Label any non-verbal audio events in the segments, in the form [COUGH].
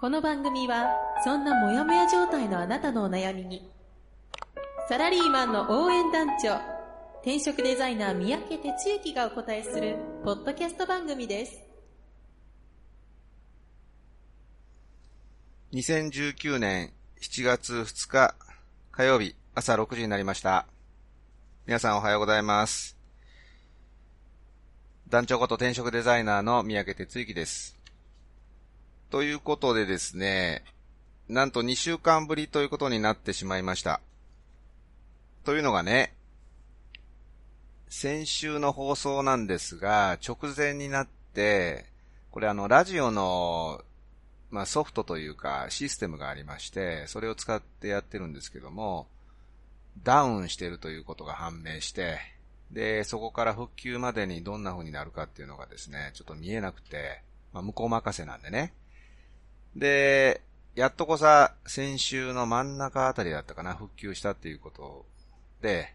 この番組はそんなモヤモヤ状態のあなたのお悩みにサラリーマンの応援団長転職デザイナー三宅哲之がお答えするポッドキャスト番組です2019年7月2日火曜日朝6時になりました。皆さんおはようございます。団長こと転職デザイナーの三宅哲之です。ということでですね、なんと2週間ぶりということになってしまいました。というのがね、先週の放送なんですが、直前になって、これあの、ラジオのまあソフトというかシステムがありまして、それを使ってやってるんですけども、ダウンしてるということが判明して、で、そこから復旧までにどんな風になるかっていうのがですね、ちょっと見えなくて、まあ向こう任せなんでね。で、やっとこさ、先週の真ん中あたりだったかな、復旧したっていうことで、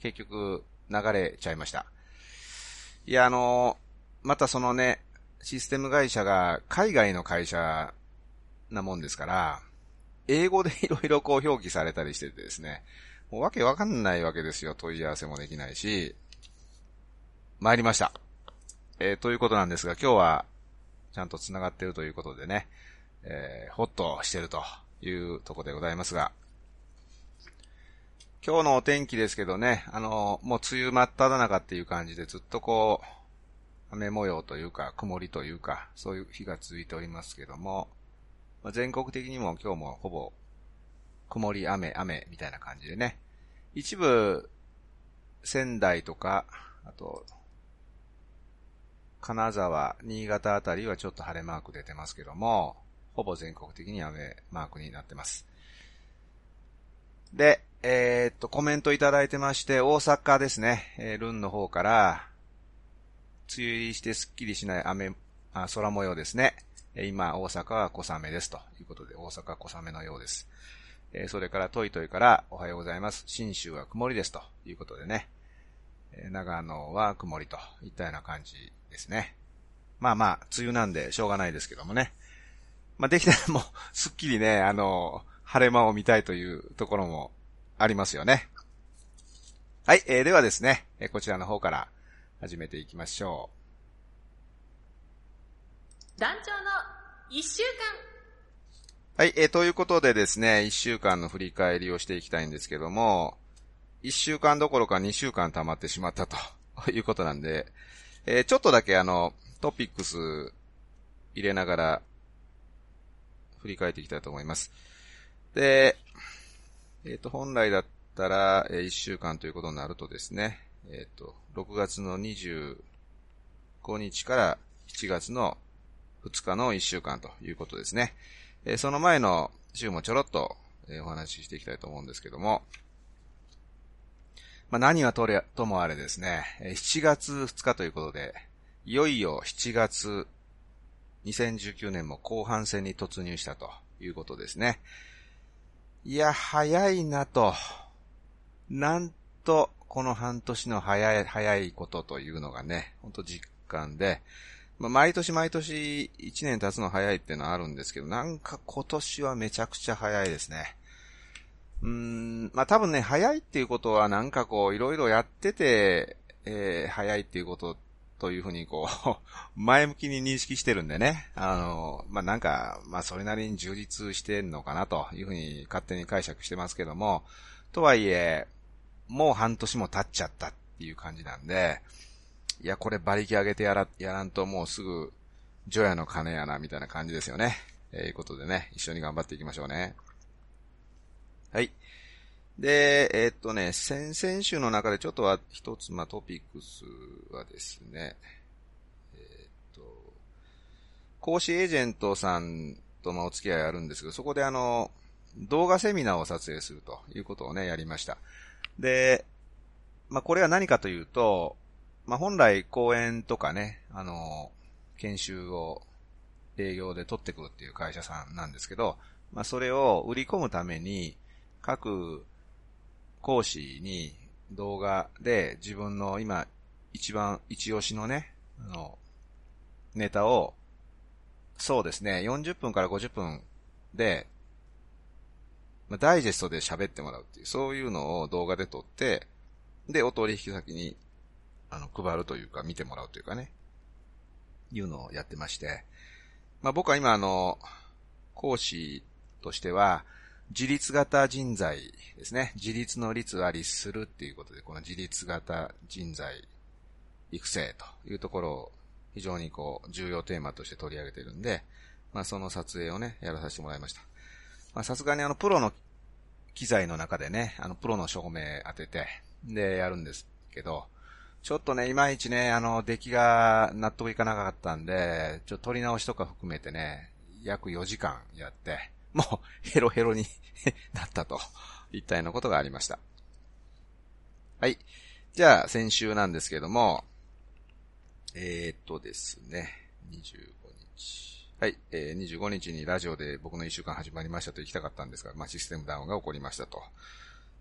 結局流れちゃいました。いや、あの、またそのね、システム会社が海外の会社なもんですから、英語でいろいろこう表記されたりしててですね、もうわけわかんないわけですよ。問い合わせもできないし、参りました。えーということなんですが、今日はちゃんと繋がってるということでね、えーホッとしてるというとこでございますが、今日のお天気ですけどね、あの、もう梅雨真っ只中っていう感じでずっとこう、雨模様というか、曇りというか、そういう日が続いておりますけども、まあ、全国的にも今日もほぼ、曇り、雨、雨みたいな感じでね、一部、仙台とか、あと、金沢、新潟あたりはちょっと晴れマーク出てますけども、ほぼ全国的に雨マークになってます。で、えーっと、コメントいただいてまして、大阪ですね、えールンの方から、梅雨入りしてすっきりしない雨、あ空模様ですね。え今、大阪は小雨ですということで、大阪は小雨のようです。えそれから、トイトイから、おはようございます。新州は曇りですということでね。え長野は曇りといったような感じですね。まあまあ、梅雨なんでしょうがないですけどもね。まあできたらもう、すっきりね、[LAUGHS] あの、晴れ間を見たいというところもありますよね。はい、えーではですね、えーこちらの方から始めていきましょ団長の一週間う。はい、えーということでですね、一週間の振り返りをしていきたいんですけども、一週間どころか二週間溜まってしまったということなんで、えーちょっとだけあの、トピックス入れながら振り返っていきたいと思います。で、えっ、と、本来だったら、えー一週間ということになるとですね、えっ、と、6月の25日から7月の2日の1週間ということですね。えーその前の週もちょろっと、えーお話ししていきたいと思うんですけども、まあ、何はとれ、ともあれですね、え7月2日ということで、いよいよ7月、2019年も後半戦に突入したということですね。いや、早いなと。なんと、この半年の早い、早いことというのがね、ほんと実感で、まあ、毎年毎年1年経つの早いっていうのはあるんですけど、なんか今年はめちゃくちゃ早いですね。うーん、まあ、多分ね、早いっていうことはなんかこう、いろいろやってて、えー早いっていうことというふうにこう、[LAUGHS] 前向きに認識してるんでね。あの、まあ、なんか、まあ、それなりに充実してんのかなというふうに勝手に解釈してますけども、とはいえ、もう半年も経っちゃったっていう感じなんで、いや、これ馬力上げてやら、やらんともうすぐ、除夜の鐘やな、みたいな感じですよね。えーいうことでね、一緒に頑張っていきましょうね。はい。で、えーっとね、先々週の中でちょっとは一つ、まあ、トピックスはですね、えーっと、講師エージェントさんとのお付き合いあるんですけど、そこであの、動画セミナーを撮影するということをね、やりました。で、まあ、これは何かというと、まあ、本来講演とかね、あの、研修を営業で取ってくるっていう会社さんなんですけど、まあ、それを売り込むために、各講師に動画で自分の今一番一押しのね、あの、ネタを、そうですね、40分から50分で、まあ、ダイジェストで喋ってもらうっていう、そういうのを動画で撮って、で、お取引先に、あの、配るというか、見てもらうというかね、いうのをやってまして、まあ僕は今あの、講師としては、自立型人材ですね。自立の率は立するっていうことで、この自立型人材育成というところを非常にこう、重要テーマとして取り上げてるんで、まあその撮影をね、やらさせてもらいました。まあさすがにあの、プロの機材の中でね、あの、プロの照明当てて、で、やるんですけど、ちょっとね、いまいちね、あの、出来が納得いかなかったんで、ちょっと撮り直しとか含めてね、約4時間やって、もうヘロヘロに [LAUGHS] なったと、いったようなことがありました。はい。じゃあ、先週なんですけども、えー、っとですね、25日。はい、えー、25日にラジオで僕の1週間始まりましたと行きたかったんですが、まあ、システムダウンが起こりましたと。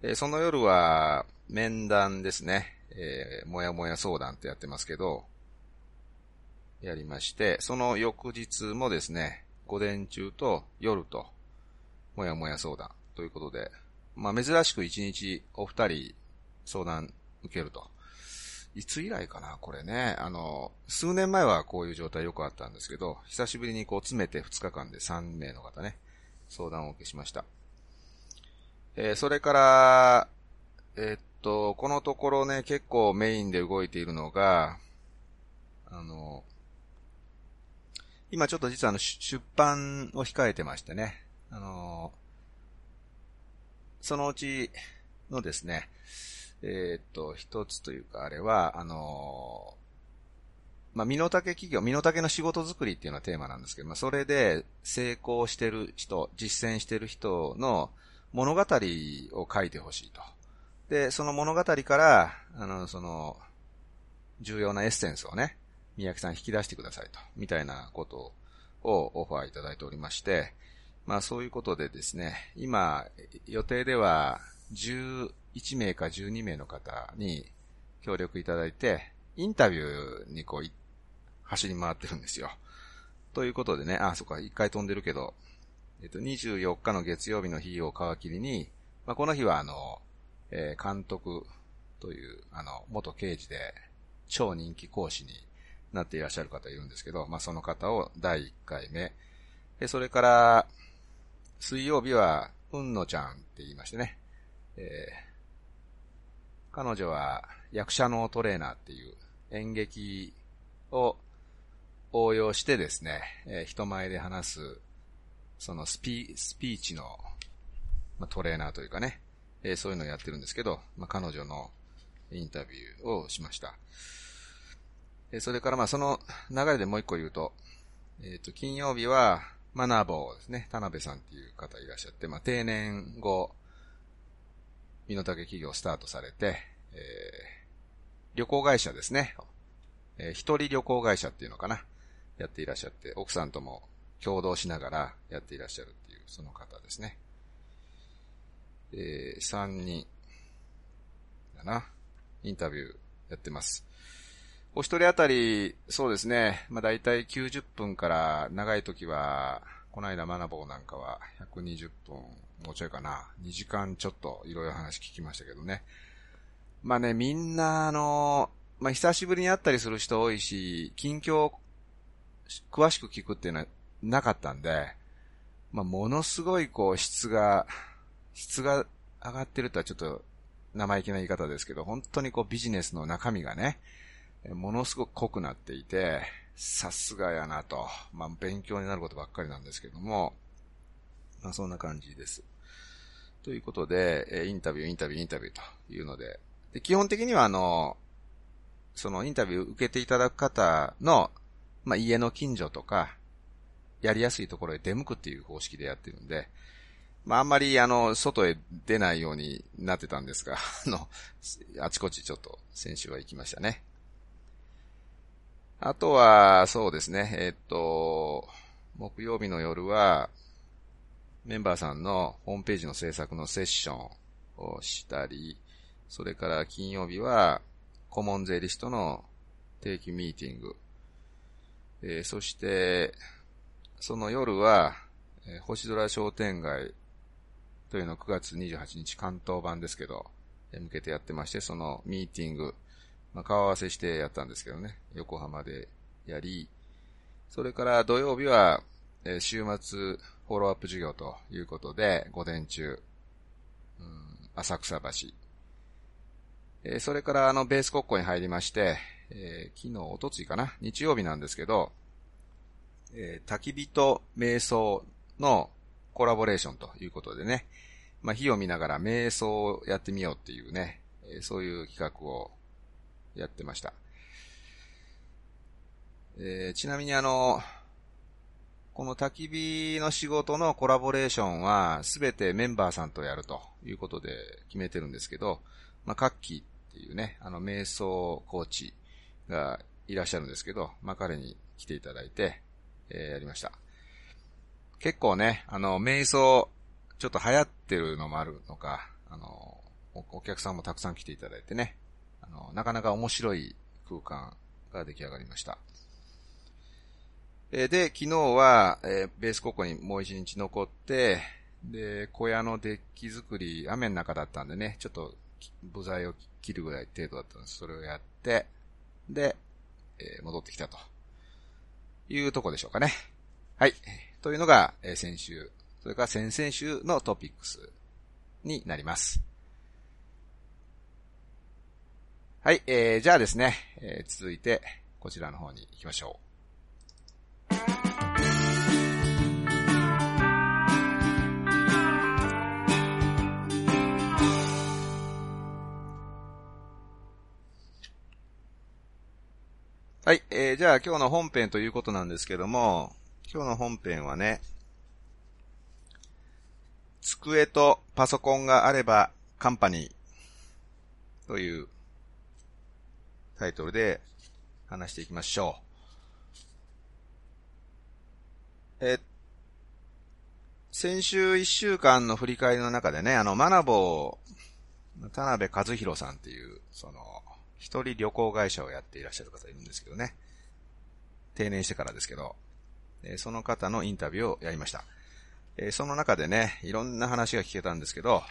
えー、その夜は、面談ですね。えー、もやもや相談ってやってますけど、やりまして、その翌日もですね、午前中と夜と、もやもや相談ということで、まあ珍しく一日お二人相談受けると。いつ以来かな、これね。あの、数年前はこういう状態よくあったんですけど、久しぶりにこう詰めて2日間で3名の方ね、相談をお受けしました。えー、それから、えー、っと、このところね、結構メインで動いているのが、あの、今ちょっと実はあの出版を控えてましてね、あの、そのうちのですね、えー、っと、一つというか、あれは、あのまあ、身の丈企業、身の丈の仕事作りっていうのがテーマなんですけど、まあ、それで成功してる人、実践してる人の物語を書いてほしいと。で、その物語から、あの、その、重要なエッセンスをね、宮城さん引き出してくださいと、みたいなことをオファーいただいておりまして、まあそういうことでですね、今、予定では11名か12名の方に協力いただいて、インタビューにこう、走り回ってるんですよ。ということでね、あ、そっか、一回飛んでるけど、えっと、24日の月曜日の日を皮切りに、まあ、この日はあの、えー、監督という、あの、元刑事で、超人気講師になっていらっしゃる方いるんですけど、まあ、その方を第1回目。で、それから、水曜日は、うんのちゃんって言いましてね、えー、彼女は役者のトレーナーっていう演劇を応用してですね、えー、人前で話す、そのスピスピーチの、まあ、トレーナーというかね、えー、そういうのをやってるんですけど、まあ、彼女のインタビューをしました。えー、それからまあその流れでもう一個言うと、えっ、と、金曜日は、マナーボーですね、田辺さんっていう方いらっしゃって、まあ定年後、身の丈企業スタートされて、えー、旅行会社ですね。えー、一人旅行会社っていうのかな。やっていらっしゃって、奥さんとも共同しながらやっていらっしゃるっていう、その方ですね。えー、三人、だな。インタビューやってます。お一人当たり、そうですね。まあ、大体90分から長い時は、この間学ぼうなんかは120分もうちょいかな。2時間ちょっといろいろ話聞きましたけどね。まあね、みんなあの、まあ久しぶりに会ったりする人多いし、近況詳しく聞くっていうのはなかったんで、まあものすごいこう質が、質が上がってるとはちょっと生意気な言い方ですけど、本当にこうビジネスの中身がね、ものすごく濃くなっていて、さすがやなと。まあ勉強になることばっかりなんですけども、まあそんな感じです。ということで、えインタビュー、インタビュー、インタビューというので、で基本的にはあの、そのインタビュー受けていただく方の、まあ、家の近所とか、やりやすいところへ出向くっていう方式でやってるんで、まあ、あんまり、あの、外へ出ないようになってたんですが、[LAUGHS] あの、あちこちちょっと先週は行きましたね。あとは、そうですね、えっと、木曜日の夜は、メンバーさんのホームページの制作のセッションをしたり、それから金曜日は、顧問税理士との定期ミーティング。えー、そして、その夜は、えー、星空商店街というのを9月28日関東版ですけど、向けてやってまして、そのミーティング、まあ、顔合わせしてやったんですけどね、横浜でやり、それから土曜日は、え、週末フォローアップ授業ということで、午前中、うん、浅草橋。え、それからあのベース国庫に入りまして、えー、昨日、おとついかな？日曜日なんですけど、えー、焚き火と瞑想のコラボレーションということでね、まあ、火を見ながら瞑想をやってみようっていうね、え、そういう企画をやってました。えー、ちなみにあの、この焚き火の仕事のコラボレーションはすべてメンバーさんとやるということで決めてるんですけど、まあ、カッキーっていうね、あの瞑想コーチがいらっしゃるんですけど、まあ、彼に来ていただいて、えー、やりました。結構ね、あの、瞑想、ちょっと流行ってるのもあるのか、あの、お客さんもたくさん来ていただいてね、あの、なかなか面白い空間が出来上がりました。え、で、昨日は、え、ベースココにもう一日残って、で、小屋のデッキ作り、雨の中だったんでね、ちょっと部材を切るぐらい程度だったんです。それをやって、で、え、戻ってきたと。いうとこでしょうかね。はい。というのが、え、先週、それから先々週のトピックスになります。はい、えー、じゃあですね、えー、続いて、こちらの方に行きましょう。はい。えー、じゃあ今日の本編ということなんですけども、今日の本編はね、机とパソコンがあればカンパニーというタイトルで話していきましょう。え、先週一週間の振り返りの中でね、あの、マナボー、田辺和弘さんっていう、その、一人旅行会社をやっていらっしゃる方いるんですけどね。定年してからですけど、えその方のインタビューをやりました。えその中でね、いろんな話が聞けたんですけど、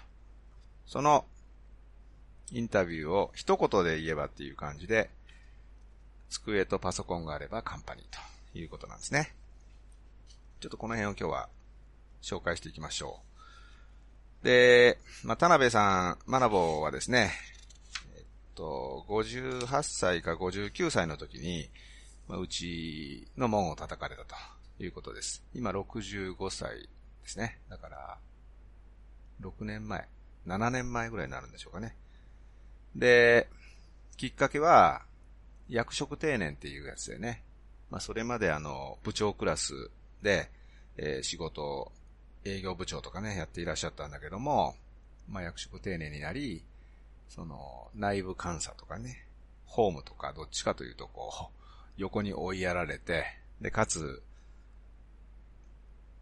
そのインタビューを一言で言えばっていう感じで、机とパソコンがあればカンパニーということなんですね。ちょっとこの辺を今日は紹介していきましょう。で、まあ、田辺さん、マナボはですね、えっと、58歳か59歳の時に、まあ、うちの門を叩かれたということです。今65歳ですね。だから、6年前、7年前ぐらいになるんでしょうかね。で、きっかけは、役職定年っていうやつでね。まあ、それまであの、部長クラスで、えー、仕事、営業部長とかね、やっていらっしゃったんだけども、まあ、役職定年になり、その、内部監査とかね、ホームとかどっちかというとこう、横に追いやられて、で、かつ、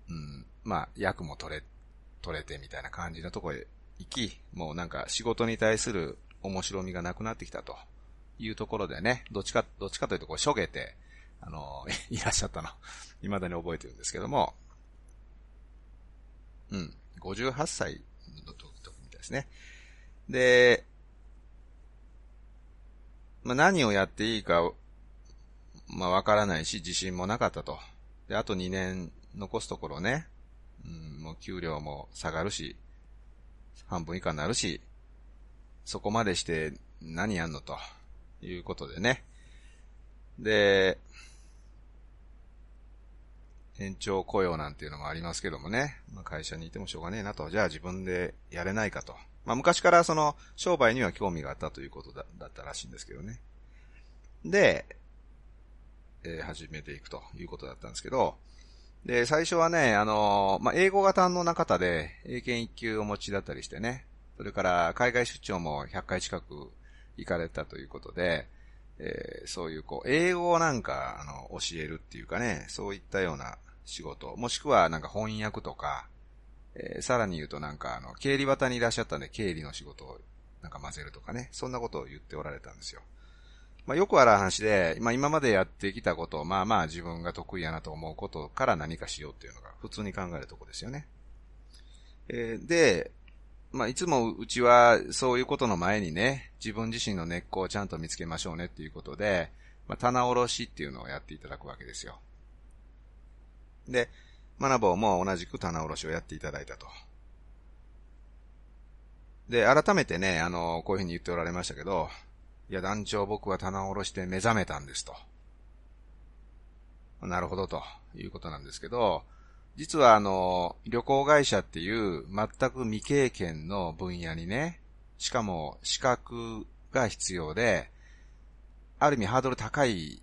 うん、まあ、役も取れ、取れてみたいな感じのとこへ行き、もうなんか仕事に対する面白みがなくなってきたというところでね、どっちか、どっちかというとこう、しょげて、あの、[LAUGHS] いらっしゃったの。未だに覚えてるんですけども、うん、58歳の時みたいですね。で、まあ、何をやっていいか、まあ、わからないし、自信もなかったと。で、あと2年残すところね、うん、もう給料も下がるし、半分以下になるし、そこまでして何やんのということでね。で、延長雇用なんていうのもありますけどもね。まあ、会社にいてもしょうがねえなと。じゃあ自分でやれないかと。まあ、昔からその商売には興味があったということだだったらしいんですけどね。で、えー、始めていくということだったんですけど、で、最初はね、あの、まあ、英語が堪能な方で、英検1級お持ちだったりしてね、それから海外出張も100回近く行かれたということで、えー、そういうこう、英語をなんか、あの、教えるっていうかね、そういったような仕事、もしくはなんか翻訳とか、えー、さらに言うとなんかあの、経理旗にいらっしゃったんで、経理の仕事をなんか混ぜるとかね、そんなことを言っておられたんですよ。まあ、よくある話で、まあ、今までやってきたことを、まあまあ自分が得意やなと思うことから何かしようっていうのが普通に考えるとこですよね。えー、で、まあ、いつもうちはそういうことの前にね、自分自身の根っこをちゃんと見つけましょうねっていうことで、まあ、棚卸しっていうのをやっていただくわけですよ。で、学ぼうも同じく棚卸しをやっていただいたと。で、改めてね、あの、こういうふうに言っておられましたけど、いや、団長僕は棚卸して目覚めたんですと。なるほどということなんですけど、実はあの、旅行会社っていう全く未経験の分野にね、しかも資格が必要で、ある意味ハードル高い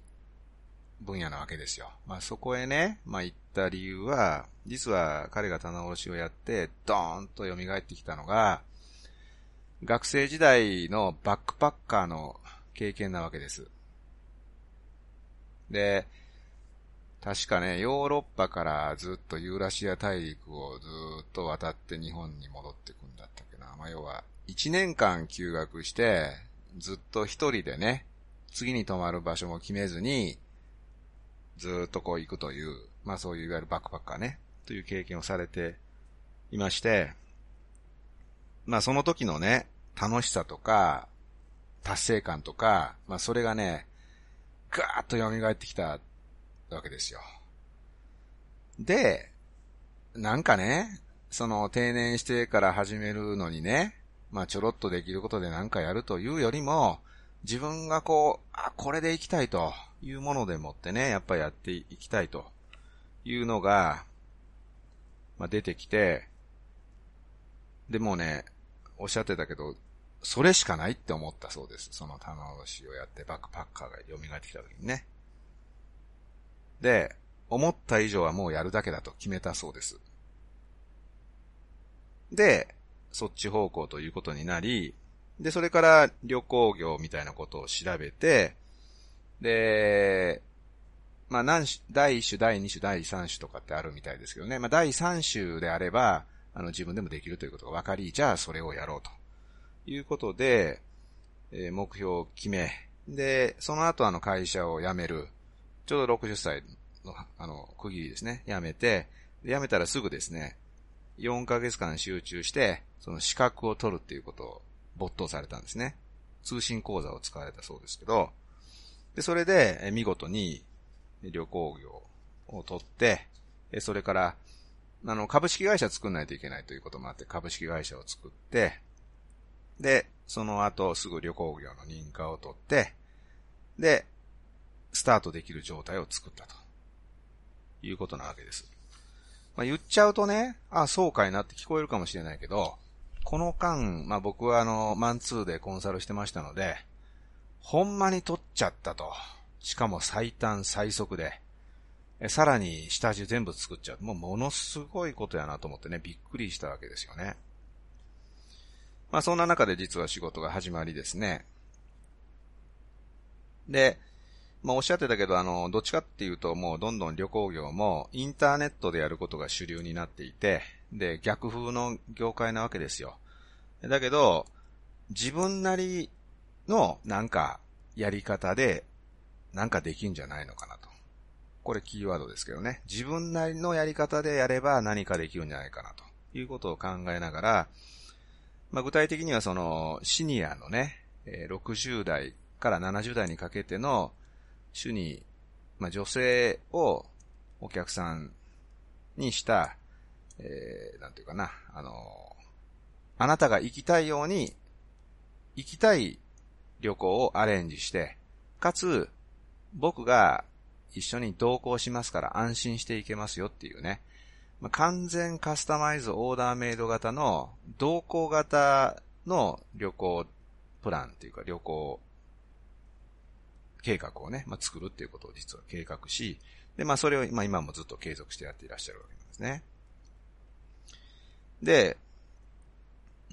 分野なわけですよ。まあそこへね、まあ行った理由は、実は彼が棚卸しをやって、ドーンと蘇ってきたのが、学生時代のバックパッカーの経験なわけです。で、確かね、ヨーロッパからずっとユーラシア大陸をずっと渡って日本に戻ってくんだったっけな。まあ、要は、一年間休学して、ずっと一人でね、次に泊まる場所も決めずに、ずっとこう行くという、まあそういういわゆるバックパッカーね、という経験をされていまして、まあその時のね、楽しさとか、達成感とか、まあそれがね、ガーッと蘇ってきたわけですよ。で、なんかね、その定年してから始めるのにね、まあちょろっとできることで何かやるというよりも、自分がこう、あ、これで行きたいというものでもってね、やっぱやっていきたいというのが、まあ出てきて、でもね、おっしゃってたけど、それしかないって思ったそうです。その棚卸しをやってバックパッカーが蘇ってきた時にね。で、思った以上はもうやるだけだと決めたそうです。で、そっち方向ということになり、で、それから旅行業みたいなことを調べて、で、まあ何種、第1種、第2種、第3種とかってあるみたいですけどね。まあ第3種であれば、あの、自分でもできるということが分かり、じゃあそれをやろうということで、えー、目標を決め、で、その後あの会社を辞める。ちょうど60歳の、あの、区切りですね。辞めて、辞めたらすぐですね、4ヶ月間集中して、その資格を取るっていうことを没頭されたんですね。通信講座を使われたそうですけど、で、それで、見事に旅行業を取って、それから、あの、株式会社作んないといけないということもあって、株式会社を作って、で、その後すぐ旅行業の認可を取って、で、スタートできる状態を作ったと。いうことなわけです。まあ、言っちゃうとね、あ、そうかいなって聞こえるかもしれないけど、この間、まあ、僕はあの、マンツーでコンサルしてましたので、ほんまに取っちゃったと。しかも最短最速で。さらに下地全部作っちゃう。もうものすごいことやなと思ってね、びっくりしたわけですよね。まあそんな中で実は仕事が始まりですね。で、まあおっしゃってたけど、あの、どっちかっていうともうどんどん旅行業もインターネットでやることが主流になっていて、で、逆風の業界なわけですよ。だけど、自分なりのなんかやり方でなんかできんじゃないのかなと。これキーワードですけどね。自分なりのやり方でやれば何かできるんじゃないかなということを考えながら、まあ、具体的にはそのシニアのね、60代から70代にかけての主に、まあ、女性をお客さんにした、えー、なんていうかな、あの、あなたが行きたいように、行きたい旅行をアレンジして、かつ、僕が一緒に同行しますから安心していけますよっていうね。まあ、完全カスタマイズオーダーメイド型の同行型の旅行プランっていうか旅行計画をね、まあ、作るっていうことを実は計画し、で、まあそれを、まあ今もずっと継続してやっていらっしゃるわけなんですね。で、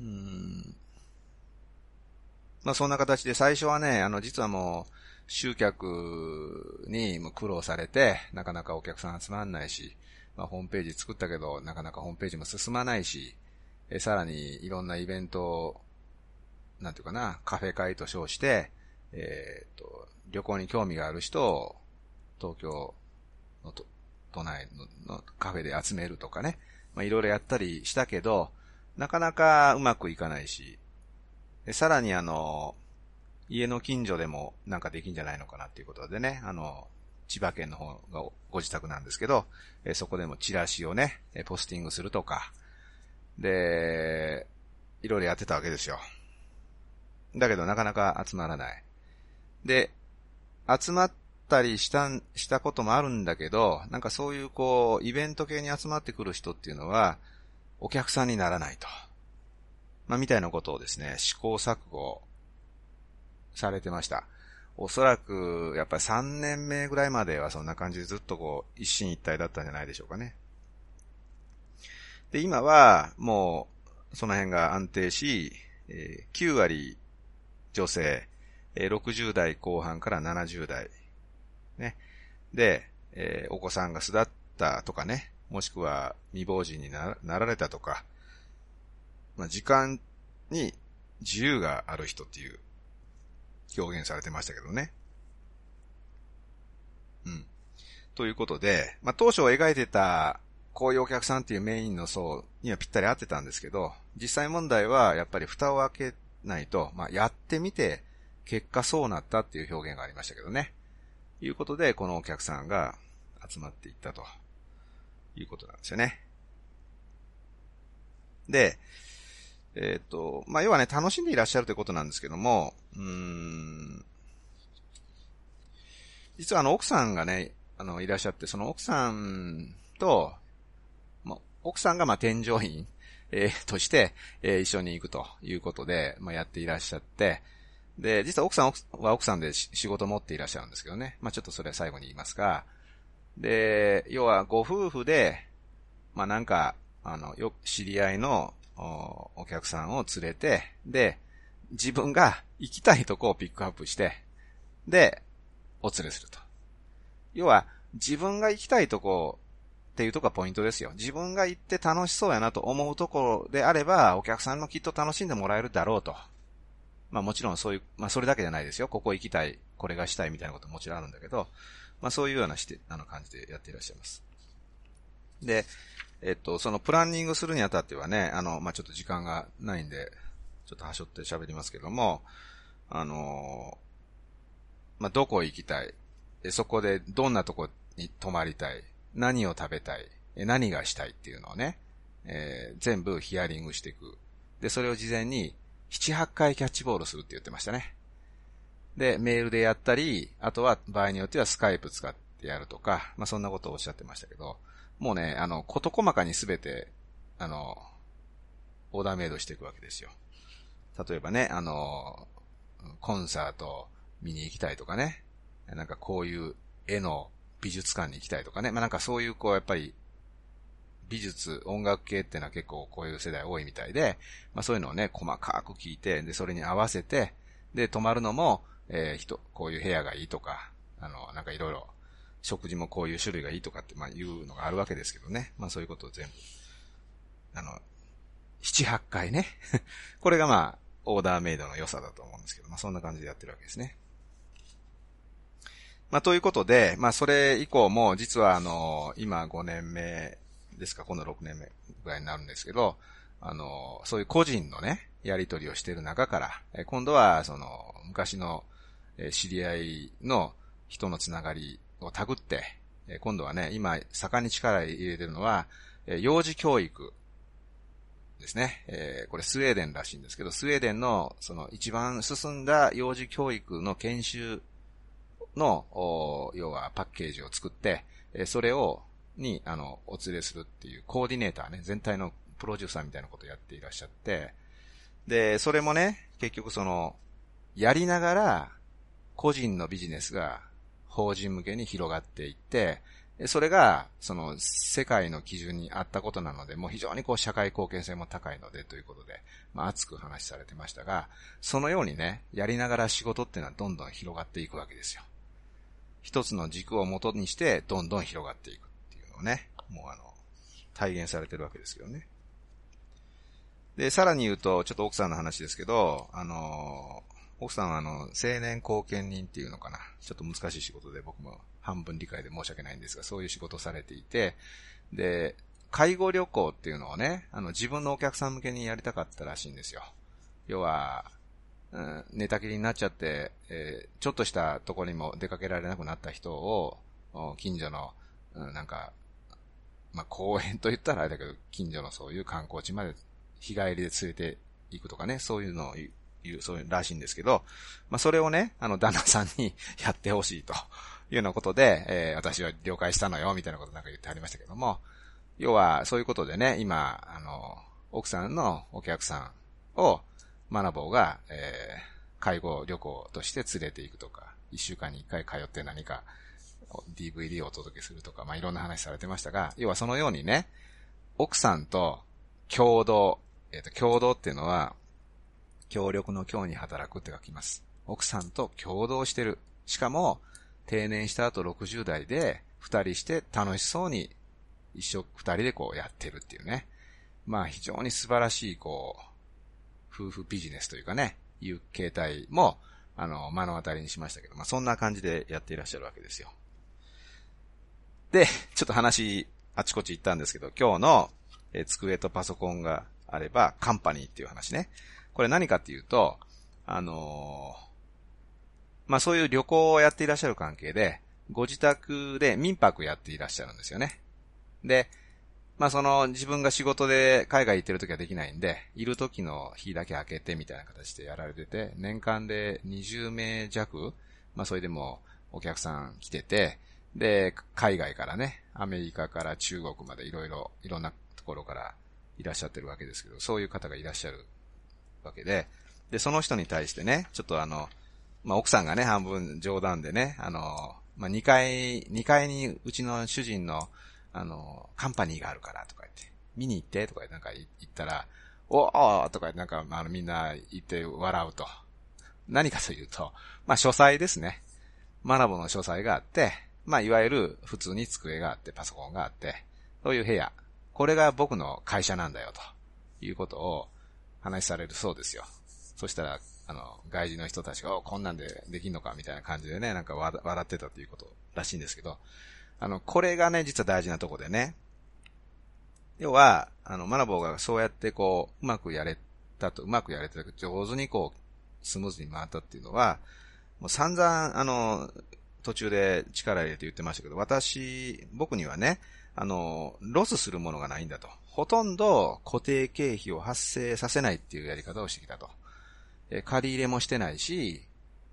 うん、まあそんな形で最初はね、あの実はもう、集客にも苦労されて、なかなかお客さん集まんないし、まあホームページ作ったけど、なかなかホームページも進まないし、えさらにいろんなイベントを、なんていうかな、カフェ会と称して、えっ、と、旅行に興味がある人を東京の都内のカフェで集めるとかね、まあいろいろやったりしたけど、なかなかうまくいかないし、さらにあの、家の近所でもなんかできんじゃないのかなっていうことでね、あの、千葉県の方がご自宅なんですけど、えそこでもチラシをね、ポスティングするとか、で、いろいろやってたわけですよ。だけどなかなか集まらない。で、集まったりした、したこともあるんだけど、なんかそういうこう、イベント系に集まってくる人っていうのは、お客さんにならないと。まあ、みたいなことをですね、試行錯誤されてました。おそらく、やっぱり3年目ぐらいまではそんな感じでずっとこう、一進一退だったんじゃないでしょうかね。で、今は、もう、その辺が安定し、えー、9割女性、え、60代後半から70代、ね。で、えー、お子さんが巣立ったとかね、もしくは未亡人になられたとか、まあ、時間に自由がある人っていう表現されてましたけどね。うん。ということで、まあ、当初描いてたこういうお客さんっていうメインの層にはぴったり合ってたんですけど、実際問題はやっぱり蓋を開けないと、まあ、やってみて結果そうなったっていう表現がありましたけどね。いうことで、このお客さんが集まっていったということなんですよね。で、えっ、ー、と、まあ、要はね、楽しんでいらっしゃるということなんですけども、うん、実はあの、奥さんがね、あの、いらっしゃって、その奥さんと、ま奥さんがま添乗員、えー、として、えー、一緒に行くということで、まあ、やっていらっしゃって、で、実は奥さんは奥さんで仕事持っていらっしゃるんですけどね。まあ、ちょっとそれは最後に言いますが、で、要はご夫婦で、まあ、なんか、あの、よ、知り合いのおお客さんを連れて、で、自分が行きたいとこをピックアップして、で、お連れすると。要は、自分が行きたいとこっていうとこがポイントですよ。自分が行って楽しそうやなと思うところであれば、お客さんもきっと楽しんでもらえるだろうと。まあもちろんそういう、まあそれだけじゃないですよ。ここ行きたい、これがしたいみたいなことももちろんあるんだけど、まあそういうようなして、あの感じでやっていらっしゃいます。で、えっと、そのプランニングするにあたってはね、あの、まあちょっと時間がないんで、ちょっと端折って喋りますけども、あの、まあどこ行きたい、そこでどんなとこに泊まりたい、何を食べたい、何がしたいっていうのをね、えー、全部ヒアリングしていく。で、それを事前に7、8回キャッチボールするって言ってましたね。で、メールでやったり、あとは場合によってはスカイプ使ってやるとか、まあそんなことをおっしゃってましたけど、もうね、あの、こと細かにすべて、あの、オーダーメイドしていくわけですよ。例えばね、あの、コンサート見に行きたいとかね、なんかこういう絵の美術館に行きたいとかね。まあ、なんかそういうこう、やっぱり、美術、音楽系っていうのは結構こういう世代多いみたいで、まあそういうのをね、細かく聞いて、で、それに合わせて、で、泊まるのも、えー、人、こういう部屋がいいとか、あの、なんかいろいろ、食事もこういう種類がいいとかって、まあいうのがあるわけですけどね。まあそういうことを全部、あの、七八回ね。[LAUGHS] これがまあ、オーダーメイドの良さだと思うんですけど、まあそんな感じでやってるわけですね。まあ、ということで、まあ、それ以降も、実は、あの、今5年目ですか、今度6年目ぐらいになるんですけど、あの、そういう個人のね、やり取りをしている中から、え今度は、その、昔のえ知り合いの人のつながりをたぐって、え今度はね、今、盛んに力入れてるのは、え幼児教育ですね。えー、これスウェーデンらしいんですけど、スウェーデンのその一番進んだ幼児教育の研修の、要はパッケージを作って、えそれを、に、あの、お連れするっていうコーディネーターね、全体のプロデューサーみたいなことをやっていらっしゃって、で、それもね、結局その、やりながら、個人のビジネスが法人向けに広がっていって、それが、その、世界の基準にあったことなので、もう非常にこう、社会貢献性も高いので、ということで、まあ、熱く話されてましたが、そのようにね、やりながら仕事っていうのはどんどん広がっていくわけですよ。一つの軸を元にして、どんどん広がっていくね、もうあの、体現されてるわけですけどね。で、さらに言うと、ちょっと奥さんの話ですけど、あの、奥さんはあの、青年後見人っていうのかな。ちょっと難しい仕事で僕も半分理解で申し訳ないんですが、そういう仕事をされていて、で、介護旅行っていうのをね、あの、自分のお客さん向けにやりたかったらしいんですよ。要は、うん、寝たきりになっちゃって、えー、ちょっとしたところにも出かけられなくなった人を、近所の、うん、なんか、まあ、公園と言ったらあれだけど、近所のそういう観光地まで日帰りで連れて行くとかね、そういうのを言う、そういうらしいんですけど、まあ、それをね、あの、旦那さんに [LAUGHS] やってほしいというようなことで、えー、私は了解したのよ、みたいなことなんか言ってありましたけども、要は、そういうことでね、今、あの、奥さんのお客さんを、学ぼうが、えー、介護旅行として連れて行くとか、一週間に一回通って何か DVD をお届けするとか、まあ、いろんな話されてましたが、要はそのようにね、奥さんと共同、えっ、ー、と、共同っていうのは、協力の協に働くって書きます。奥さんと共同してる。しかも、定年した後60代で、二人して楽しそうに、一緒、二人でこうやってるっていうね。まあ非常に素晴らしい、こう、夫婦ビジネスというかね、いう形態も、あの、目の当たりにしましたけど、まあそんな感じでやっていらっしゃるわけですよ。で、ちょっと話、あちこち行ったんですけど、今日の、え机とパソコンがあれば、カンパニーっていう話ね。これ何かっていうと、あのー、まあ、そういう旅行をやっていらっしゃる関係で、ご自宅で民泊やっていらっしゃるんですよね。で、まあ、その自分が仕事で海外行ってる時はできないんで、いる時の日だけ開けてみたいな形でやられてて、年間で20名弱、まあ、それでもお客さん来てて、で、海外からね、アメリカから中国までいろいろ、いろんなところからいらっしゃってるわけですけど、そういう方がいらっしゃるわけで、で、その人に対してね、ちょっとあの、まあ、奥さんがね、半分冗談でね、あの、まあ、2階、2階にうちの主人の、あの、カンパニーがあるからとか言って、見に行ってとかなんか言ったら、おーとかなんか、あの、みんな言って笑うと。何かというと、まあ、書斎ですね。マナボの書斎があって、まあ、いわゆる普通に机があって、パソコンがあって、そういう部屋。これが僕の会社なんだよ、ということを話されるそうですよ。そしたら、あの、外人の人たちが、こんなんでできんのかみたいな感じでね、なんか笑ってたということらしいんですけど、あの、これがね、実は大事なとこでね、要は、あの、マナボーがそうやってこう、うまくやれたと、うまくやれた上手にこう、スムーズに回ったっていうのは、もう散々、あの、途中で力入れて言ってましたけど、私、僕にはね、あの、ロスするものがないんだと。ほとんど固定経費を発生させないっていうやり方をしてきたと。え借り入れもしてないし、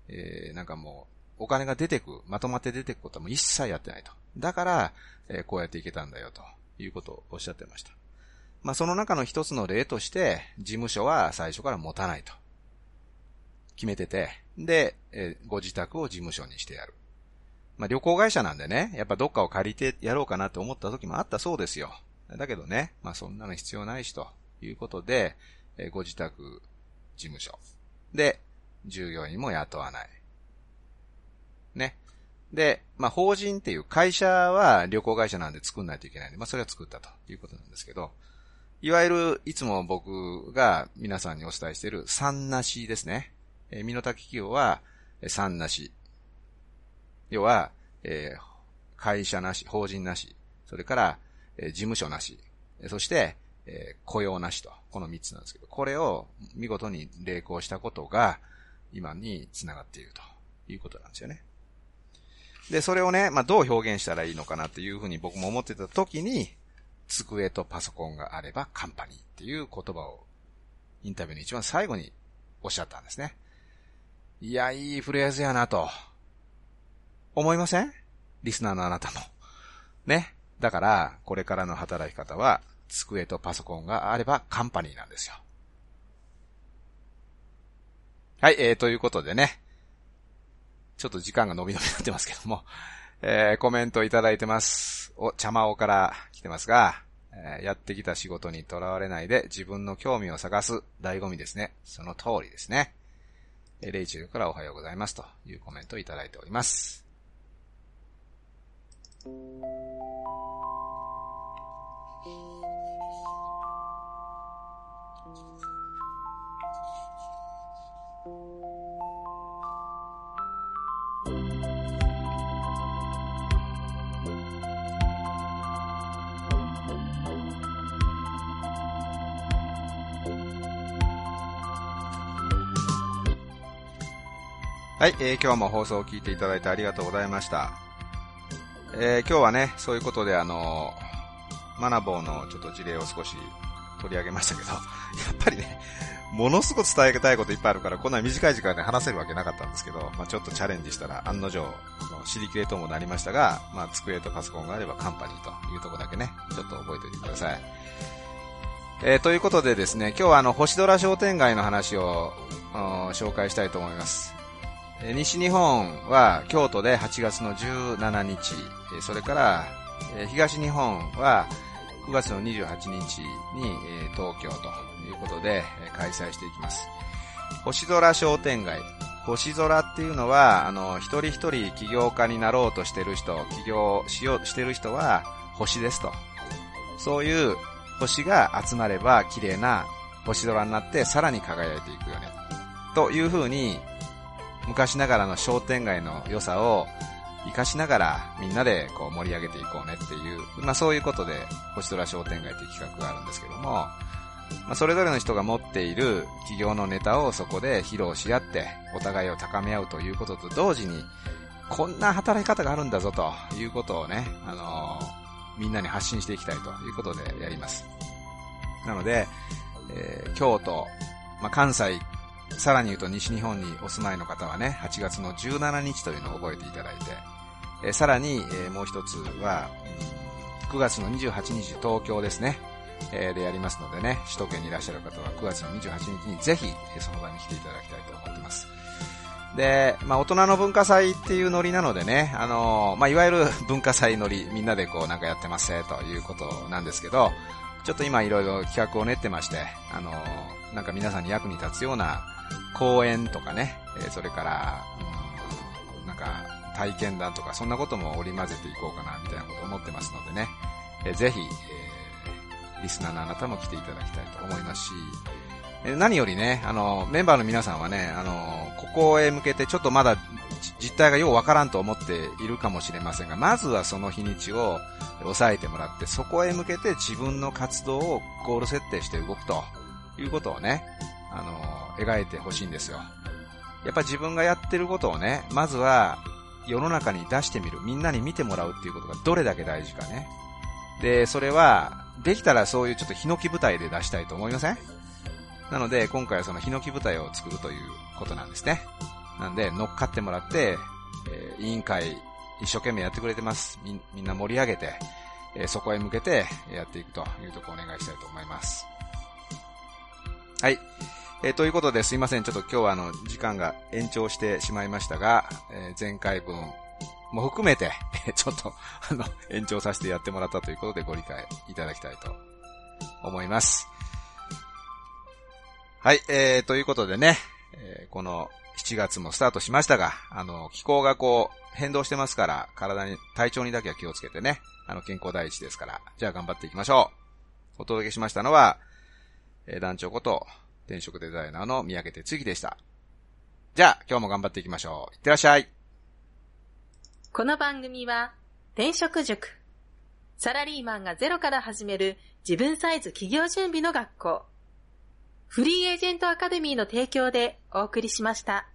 えー、なんかもう、お金が出てく、まとまって出てくことも一切やってないと。だから、えー、こうやっていけたんだよ、ということをおっしゃってました。まあ、その中の一つの例として、事務所は最初から持たないと。決めてて、で、えー、ご自宅を事務所にしてやる。まあ、旅行会社なんでね、やっぱどっかを借りてやろうかなって思った時もあったそうですよ。だけどね、まあ、そんなの必要ないしということで、え、ご自宅事務所で、従業員も雇わない。ね。で、まあ、法人っていう会社は旅行会社なんで作んないといけないんで、まあ、それは作ったということなんですけど、いわゆる、いつも僕が皆さんにお伝えしている三なしですね。えー、身の丈企業は三なし。要は、えー、会社なし、法人なし、それから、えー、事務所なし、そして、えー、雇用なしと、この三つなんですけど、これを見事に励行したことが、今に繋がっているということなんですよね。で、それをね、まあ、どう表現したらいいのかなっていうふうに僕も思ってた時に、机とパソコンがあればカンパニーっていう言葉をインタビューの一番最後におっしゃったんですね。いや、いいフレーズやなと。思いません？リスナーのあなたも。ね？だから、これからの働き方は、机とパソコンがあればカンパニーなんですよ。はい、えー、ということでね。ちょっと時間が伸び伸びになってますけども。えー、コメントいただいてます。お、ちゃまおから来てますが、えー、やってきた仕事にとらわれないで自分の興味を探す醍醐味ですね。その通りですね。えー、レイチェルからおはようございますというコメントをいただいております。はい、えー、今日も放送を聞いていただいてありがとうございました。えー、今日はね、そういうことであの、マナボーのちょっと事例を少し取り上げましたけど、[LAUGHS] やっぱりね、ものすごく伝えたいこといっぱいあるから、こんな短い時間で話せるわけなかったんですけど、まあちょっとチャレンジしたら案の定、尻切れともなりましたが、まあ机とパソコンがあればカンパニーというとこだけね、ちょっと覚えておいてください。えー、ということでですね、今日はあの、星空商店街の話を、紹介したいと思います。西日本は京都で8月の17日、それから東日本は9月の28日に東京ということで開催していきます。星空商店街。星空っていうのは、あの、一人一人起業家になろうとしてる人、起業しようとしてる人は星ですと。そういう星が集まれば綺麗な星空になってさらに輝いていくよね。というふうに昔ながらの商店街の良さを活かしながらみんなでこう盛り上げていこうねっていう、まあそういうことで星空商店街という企画があるんですけども、まあそれぞれの人が持っている企業のネタをそこで披露し合ってお互いを高め合うということと同時に、こんな働き方があるんだぞということをね、あのー、みんなに発信していきたいということでやります。なので、えー、京都、まあ、関西さらに言うと西日本にお住まいの方はね、8月の17日というのを覚えていただいて、えさらに、えもう一つは、9月の28日東京ですね、えでやりますのでね、首都圏にいらっしゃる方は9月の28日にぜひ、えその場に来ていただきたいと思ってます。で、まあ、大人の文化祭っていうノリなのでね、あの、まあ、いわゆる [LAUGHS] 文化祭ノリ、みんなでこうなんかやってますということなんですけど、ちょっと今いろいろ企画を練ってまして、あの、なんか皆さんに役に立つような講演とかね、えそれから、うん、なんか、体験談とか、そんなことも織り交ぜていこうかな、みたいなこと思ってますのでね、えぜひ、えー、リスナーのあなたも来ていただきたいと思いますし、え何よりね、あの、メンバーの皆さんはね、あの、ここへ向けてちょっとまだ実態がようわからんと思っているかもしれませんが、まずはその日にちを抑えてもらって、そこへ向けて自分の活動をゴール設定して動くということをね、あの、描いてほしいんですよ。やっぱ自分がやってることをね、まずは世の中に出してみる。みんなに見てもらうっていうことがどれだけ大事かね。で、それは、できたらそういうちょっとヒノキ舞台で出したいと思いません？なので、今回はそのヒノキ舞台を作るということなんですね。なんで、乗っかってもらって、えー、委員会、一生懸命やってくれてます。み、みんな盛り上げて、えー、そこへ向けてやっていくというところをお願いしたいと思います。はい。えー、ということですいません。ちょっと今日はあの、時間が延長してしまいましたが、えー、前回分も含めて、[LAUGHS] ちょっと、あの、延長させてやってもらったということでご理解いただきたいと思います。はい、えー、ということでね、えー、この7月もスタートしましたが、あの、気候がこう、変動してますから、体に、体調にだけは気をつけてね、あの、健康第一ですから、じゃあ頑張っていきましょう。お届けしましたのは、えー、団長こと、転職デザイナーの三宅哲之でした。じゃあ、今日も頑張っていきましょう。いってらっしゃい。この番組は、転職塾。サラリーマンがゼロから始める自分サイズ企業準備の学校。フリーエージェントアカデミーの提供でお送りしました。